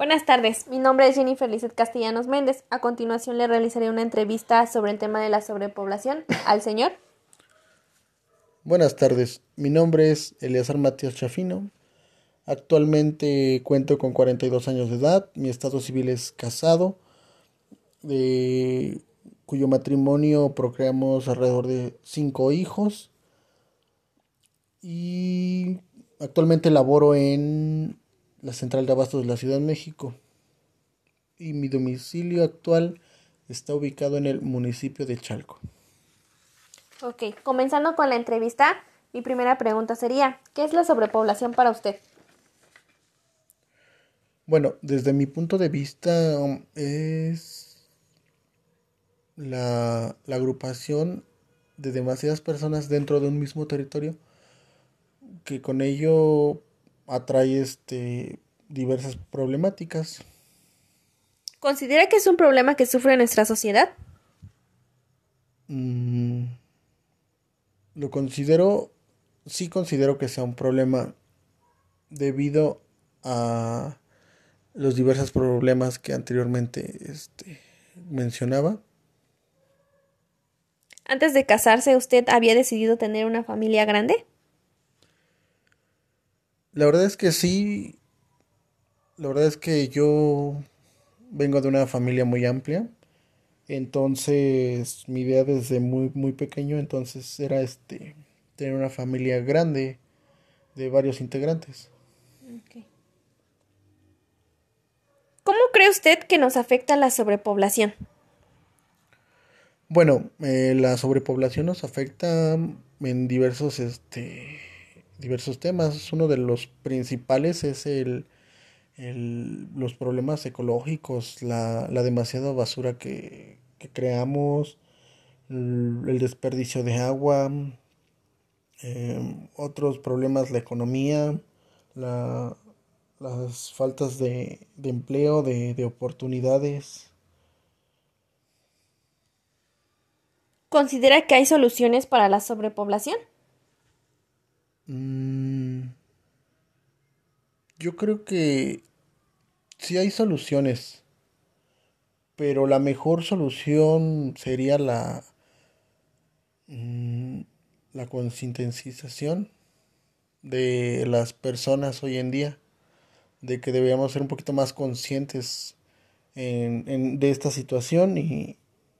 Buenas tardes, mi nombre es Jennifer Lizeth Castellanos Méndez. A continuación le realizaré una entrevista sobre el tema de la sobrepoblación al señor. Buenas tardes, mi nombre es Eleazar Matías Chafino. Actualmente cuento con 42 años de edad, mi estado civil es casado, de cuyo matrimonio procreamos alrededor de 5 hijos y actualmente laboro en la central de abastos de la Ciudad de México. Y mi domicilio actual está ubicado en el municipio de Chalco. Ok, comenzando con la entrevista, mi primera pregunta sería, ¿qué es la sobrepoblación para usted? Bueno, desde mi punto de vista es la, la agrupación de demasiadas personas dentro de un mismo territorio que con ello atrae este, diversas problemáticas. ¿Considera que es un problema que sufre nuestra sociedad? Mm, lo considero, sí considero que sea un problema debido a los diversos problemas que anteriormente este, mencionaba. Antes de casarse, ¿usted había decidido tener una familia grande? La verdad es que sí. La verdad es que yo vengo de una familia muy amplia. Entonces, mi idea desde muy muy pequeño entonces era este tener una familia grande de varios integrantes. ¿Cómo cree usted que nos afecta la sobrepoblación? Bueno, eh, la sobrepoblación nos afecta en diversos este diversos temas. Uno de los principales es el, los problemas ecológicos, la, demasiada basura que, creamos, el, desperdicio de agua, em, otros problemas, la economía, la, las faltas de, empleo, de, de oportunidades. ¿Considera que hay soluciones para la sobrepoblación? Mm, yo creo que sí hay soluciones, pero la mejor solución sería la, mm, la concientización de las personas hoy en día, de que deberíamos ser un poquito más conscientes en, de esta situación y,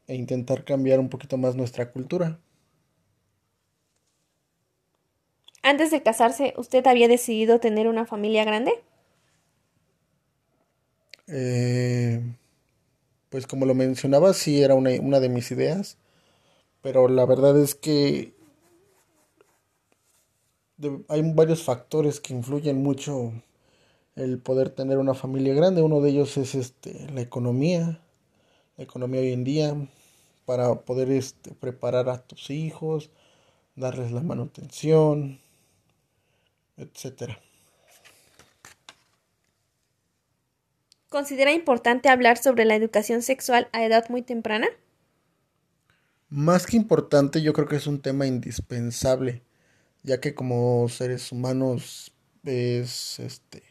e intentar cambiar un poquito más nuestra cultura. Antes de casarse, ¿usted había decidido tener una familia grande? Eh, pues como lo mencionaba, sí era una, de mis ideas, pero la verdad es que hay varios factores que influyen mucho el poder tener una familia grande. Uno de ellos es este, la economía, la economía hoy en día, para poder este, preparar a tus hijos, darles la manutención, etcétera. ¿Considera importante hablar sobre la educación sexual a edad muy temprana? Más que importante, yo creo que es un tema indispensable, ya que como seres humanos es este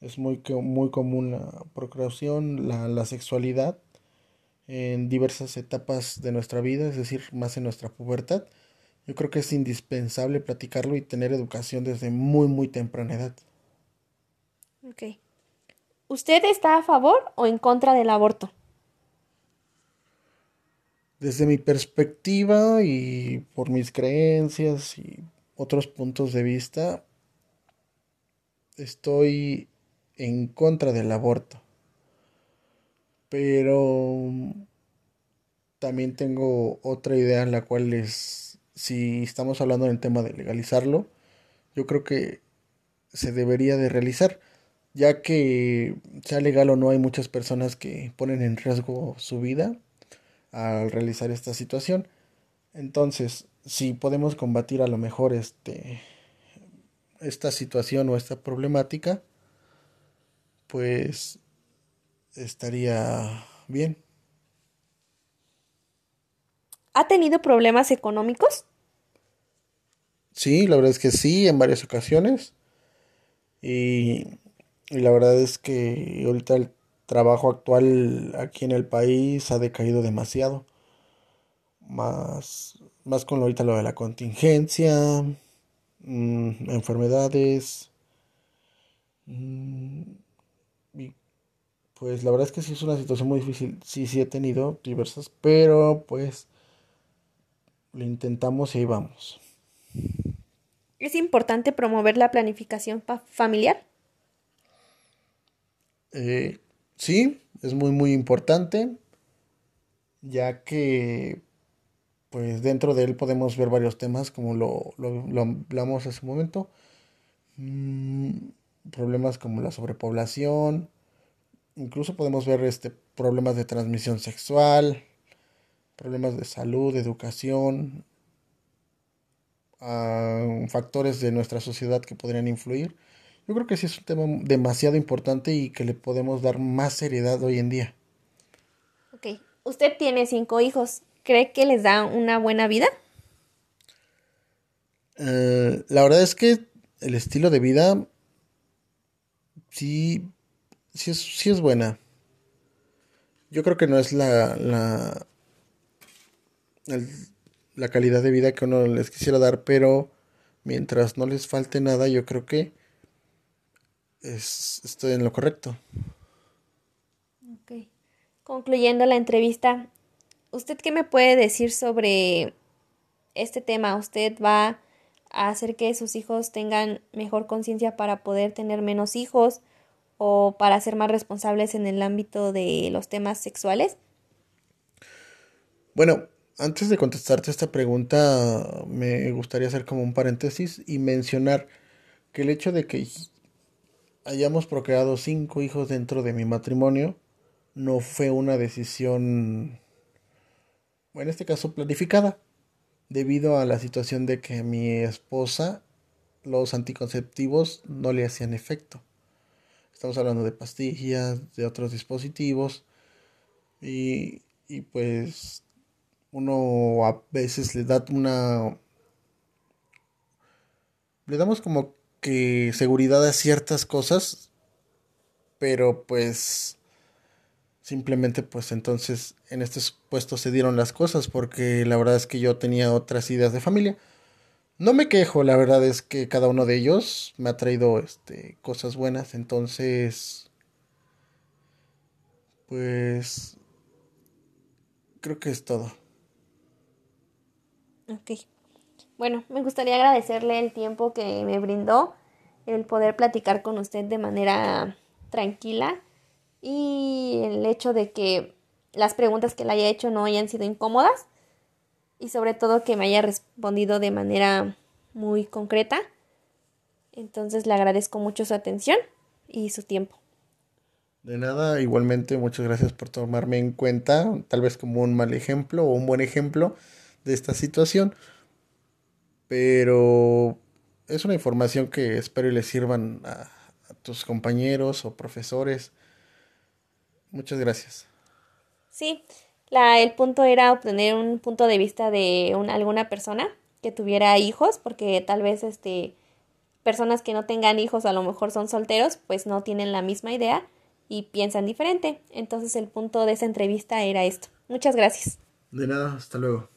es muy, muy común la procreación, la, la sexualidad en diversas etapas de nuestra vida, es decir, más en nuestra pubertad. Yo creo que es indispensable platicarlo y tener educación desde muy, muy temprana edad. Ok. ¿Usted está a favor o en contra del aborto? Desde mi perspectiva y por mis creencias y otros puntos de vista, estoy en contra del aborto. Pero también tengo otra idea en la cual es si estamos hablando en el tema de legalizarlo, yo creo que se debería de realizar, ya que sea legal o no hay muchas personas que ponen en riesgo su vida al realizar esta situación. Entonces, si podemos combatir a lo mejor este esta situación o esta problemática, pues estaría bien. ¿Ha tenido problemas económicos? Sí, la verdad es que sí, en varias ocasiones. Y Y la verdad es que ahorita el trabajo actual aquí en el país ha decaído demasiado. Más, más con ahorita lo de la contingencia, mm, enfermedades. Mm, pues la verdad es que sí es una situación muy difícil. Sí, sí he tenido diversas, pero pues lo intentamos y ahí vamos. ¿Es importante promover la planificación familiar? Eh, sí, es muy muy importante, ya que pues dentro de él podemos ver varios temas como lo, lo, hablamos hace un momento. Mm, problemas como la sobrepoblación, incluso podemos ver este, problemas de transmisión sexual, problemas de salud, educación, uh, factores de nuestra sociedad que podrían influir. Yo creo que sí es un tema demasiado importante y que le podemos dar más seriedad hoy en día. Ok, usted tiene cinco hijos. ¿Cree que les da una buena vida? Uh, la verdad es que el estilo de vida sí, sí es, sí es buena. Yo creo que no es la, la, la calidad de vida que uno les quisiera dar, pero mientras no les falte nada, yo creo que es, estoy en lo correcto. Ok. Concluyendo la entrevista, ¿usted qué me puede decir sobre este tema? ¿Usted va a hacer que sus hijos tengan mejor conciencia para poder tener menos hijos o para ser más responsables en el ámbito de los temas sexuales? Bueno, antes de contestarte esta pregunta, me gustaría hacer como un paréntesis y mencionar que el hecho de que hayamos procreado cinco hijos dentro de mi matrimonio no fue una decisión, en este caso planificada, debido a la situación de que mi esposa los anticonceptivos no le hacían efecto. Estamos hablando de pastillas, de otros dispositivos y, y pues uno a veces le da una... Le damos como que seguridad a ciertas cosas, pero pues simplemente pues entonces en este puesto se dieron las cosas porque la verdad es que yo tenía otras ideas de familia. No me quejo, la verdad es que cada uno de ellos me ha traído este cosas buenas, entonces pues creo que es todo. Ok. Bueno, me gustaría agradecerle el tiempo que me brindó, el poder platicar con usted de manera tranquila y el hecho de que las preguntas que le haya hecho no hayan sido incómodas y sobre todo que me haya respondido de manera muy concreta. Entonces le agradezco mucho su atención y su tiempo. De nada, igualmente muchas gracias por tomarme en cuenta, tal vez como un mal ejemplo o un buen ejemplo de esta situación. Pero es una información que espero y le sirvan a, tus compañeros o profesores. Muchas gracias. Sí, la, el punto era obtener un punto de vista de una, alguna persona que tuviera hijos, porque tal vez este personas que no tengan hijos a lo mejor son solteros, pues no tienen la misma idea y piensan diferente. Entonces el punto de esa entrevista era esto. Muchas gracias. De nada, hasta luego.